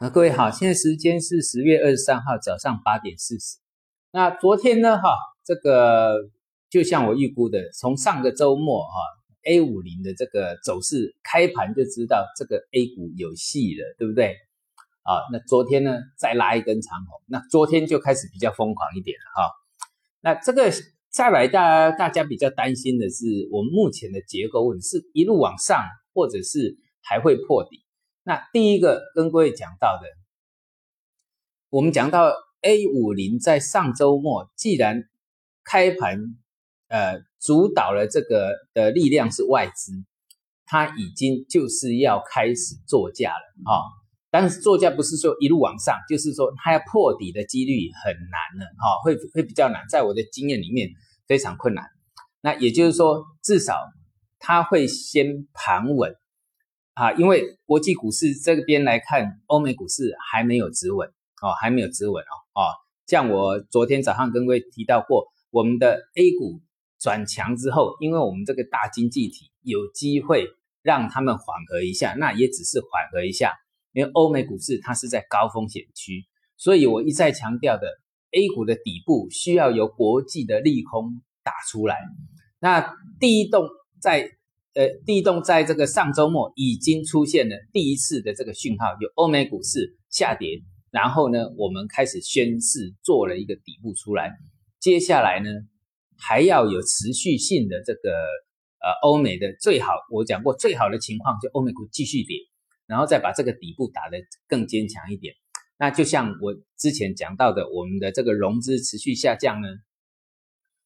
那各位好，现在时间是十月二十三号早上八点四十。那昨天呢，哈，这个就像我预估的，从上个周末哈，A 五零的这个走势开盘就知道这个 A 股有戏了，对不对？啊，那昨天呢再拉一根长红，那昨天就开始比较疯狂一点了哈。那这个再来大大家比较担心的是，我们目前的结构问题是一路往上，或者是还会破底。那第一个跟各位讲到的，我们讲到 A 五零在上周末，既然开盘，呃，主导了这个的力量是外资，它已经就是要开始做价了啊。但是做价不是说一路往上，就是说它要破底的几率很难了哈，会会比较难，在我的经验里面非常困难。那也就是说，至少它会先盘稳。啊，因为国际股市这边来看，欧美股市还没有止稳哦，还没有止稳哦，哦，像我昨天早上跟各位提到过，我们的 A 股转强之后，因为我们这个大经济体有机会让他们缓和一下，那也只是缓和一下，因为欧美股市它是在高风险区，所以我一再强调的 A 股的底部需要由国际的利空打出来，那第一动在。呃，地动在这个上周末已经出现了第一次的这个讯号，有欧美股市下跌，然后呢，我们开始宣示做了一个底部出来，接下来呢，还要有持续性的这个呃欧美的最好，我讲过最好的情况就欧美股继续跌，然后再把这个底部打得更坚强一点。那就像我之前讲到的，我们的这个融资持续下降呢，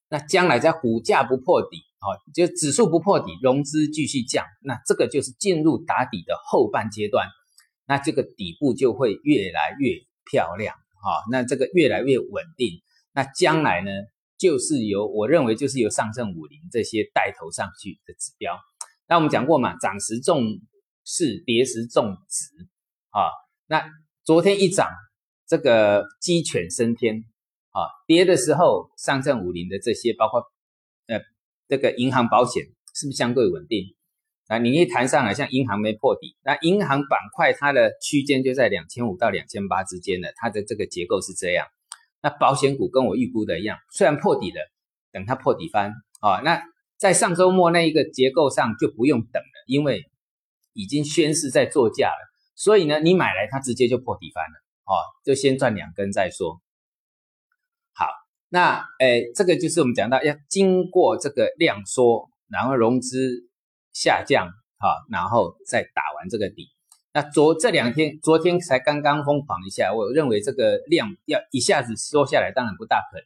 那将来在股价不破底。好，就指数不破底，融资继续降，那这个就是进入打底的后半阶段，那这个底部就会越来越漂亮，哈，那这个越来越稳定，那将来呢，就是由我认为就是由上证五零这些带头上去的指标。那我们讲过嘛，涨时重势，跌时重值，啊，那昨天一涨，这个鸡犬升天，啊，跌的时候上证五零的这些包括。这个银行保险是不是相对稳定？啊，你一谈上来，像银行没破底，那银行板块它的区间就在两千五到两千八之间的，它的这个结构是这样。那保险股跟我预估的一样，虽然破底了，等它破底翻啊，那在上周末那一个结构上就不用等了，因为已经宣示在做价了，所以呢，你买来它直接就破底翻了，哦，就先赚两根再说。那诶，这个就是我们讲到要经过这个量缩，然后融资下降，哈，然后再打完这个底。那昨这两天，昨天才刚刚疯狂一下，我认为这个量要一下子缩下来，当然不大可能。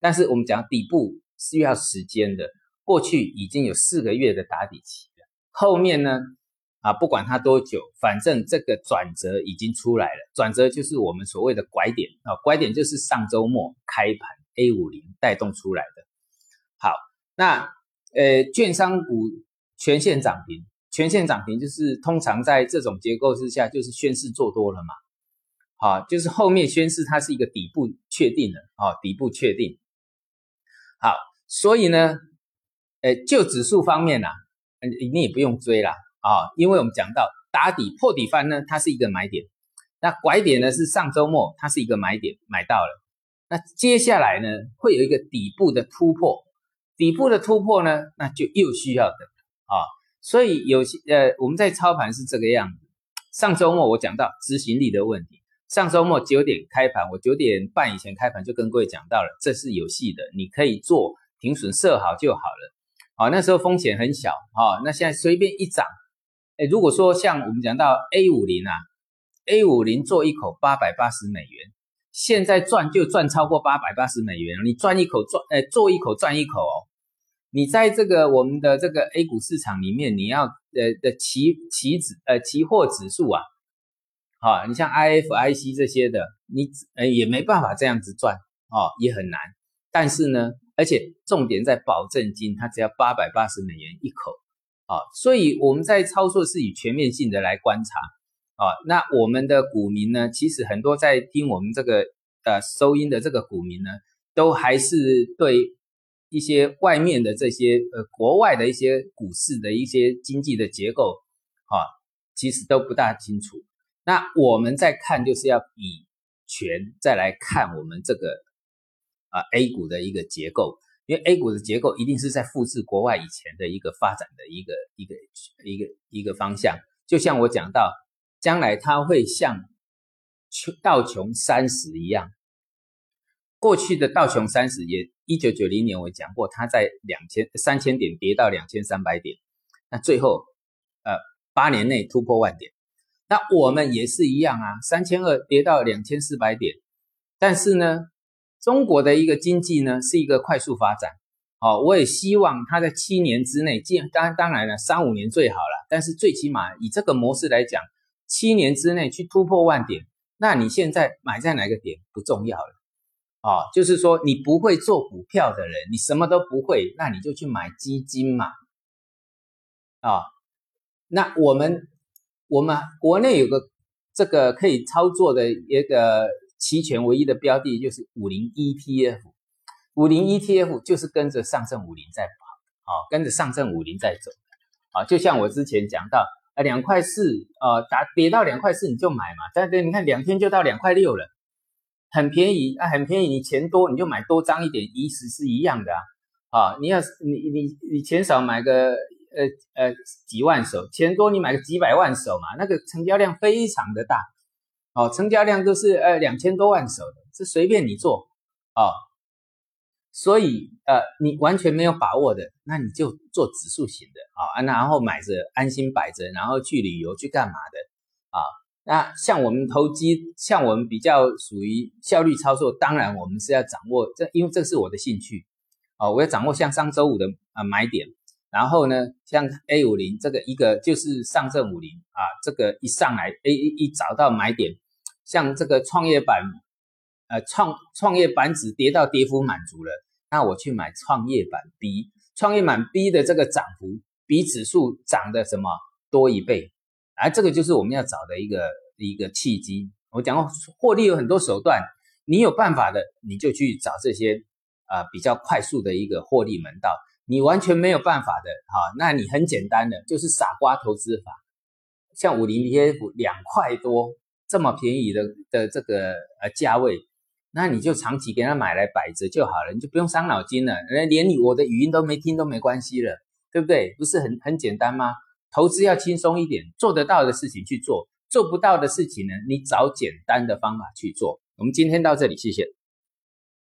但是我们讲底部是要时间的，过去已经有四个月的打底期了，后面呢，啊，不管它多久，反正这个转折已经出来了，转折就是我们所谓的拐点啊，拐点就是上周末开盘。A 五零带动出来的，好，那呃，券商股全线涨停，全线涨停就是通常在这种结构之下，就是宣示做多了嘛，好，就是后面宣示它是一个底部确定了，啊，底部确定，好，所以呢，呃，就指数方面呐，你你也不用追了啊，因为我们讲到打底破底翻呢，它是一个买点，那拐点呢是上周末它是一个买点，买到了。那接下来呢，会有一个底部的突破，底部的突破呢，那就又需要等啊。所以有些呃，我们在操盘是这个样子。上周末我讲到执行力的问题，上周末九点开盘，我九点半以前开盘就跟各位讲到了，这是有戏的，你可以做停损设好就好了。啊，那时候风险很小啊。那现在随便一涨，哎，如果说像我们讲到 A 五零啊，A 五零做一口八百八十美元。现在赚就赚超过八百八十美元，你赚一口赚，呃，做一口赚一口哦。你在这个我们的这个 A 股市场里面，你要呃的期期指呃期货指数啊，好，你像 IFIC 这些的，你呃也没办法这样子赚哦，也很难。但是呢，而且重点在保证金，它只要八百八十美元一口啊，所以我们在操作是以全面性的来观察。啊，那我们的股民呢？其实很多在听我们这个呃收音的这个股民呢，都还是对一些外面的这些呃国外的一些股市的一些经济的结构啊，其实都不大清楚。那我们再看就是要以权再来看我们这个啊 A 股的一个结构，因为 A 股的结构一定是在复制国外以前的一个发展的一个一个一个一个方向。就像我讲到，将来它会像穷道琼三十一样，过去的道琼三十也一九九零年我讲过，它在两千三千点跌到两千三百点，那最后呃八年内突破万点。那我们也是一样啊，三千二跌到两千四百点，但是呢，中国的一个经济呢是一个快速发展，哦，我也希望它在七年之内，当当当然了，三五年最好了，但是最起码以这个模式来讲，七年之内去突破万点，那你现在买在哪个点不重要了，哦，就是说你不会做股票的人，你什么都不会，那你就去买基金嘛，啊，那我们。我们国内有个这个可以操作的一个期权唯一的标的，就是五零 ETF。五零 ETF 就是跟着上证五零在跑，啊，跟着上证五零在走，啊，就像我之前讲到，啊，两块四，呃，打跌到两块四你就买嘛，但是你看两天就到两块六了，很便宜啊，很便宜，你钱多你就买多张一点，意思是一样的啊，啊，你要是你你你钱少买个。呃呃，几万手钱多，你买个几百万手嘛，那个成交量非常的大，哦，成交量都是呃两千多万手的，是随便你做哦。所以呃，你完全没有把握的，那你就做指数型的啊，然后买着安心摆着，然后去旅游去干嘛的啊？那像我们投机，像我们比较属于效率操作，当然我们是要掌握这，因为这是我的兴趣啊，我要掌握像上周五的啊买点。然后呢，像 A 五零这个一个就是上证五零啊，这个一上来 A 一找到买点，像这个创业板，呃创创业板指跌到跌幅满足了，那我去买创业板 B，创业板 B 的这个涨幅比指数涨的什么多一倍，而这个就是我们要找的一个一个契机。我讲过，获利有很多手段，你有办法的，你就去找这些啊比较快速的一个获利门道。你完全没有办法的，哈，那你很简单的就是傻瓜投资法，像五零 ETF 两块多这么便宜的的这个呃价位，那你就长期给他买来摆着就好了，你就不用伤脑筋了，人连你我的语音都没听都没关系了，对不对？不是很很简单吗？投资要轻松一点，做得到的事情去做，做不到的事情呢，你找简单的方法去做。我们今天到这里，谢谢。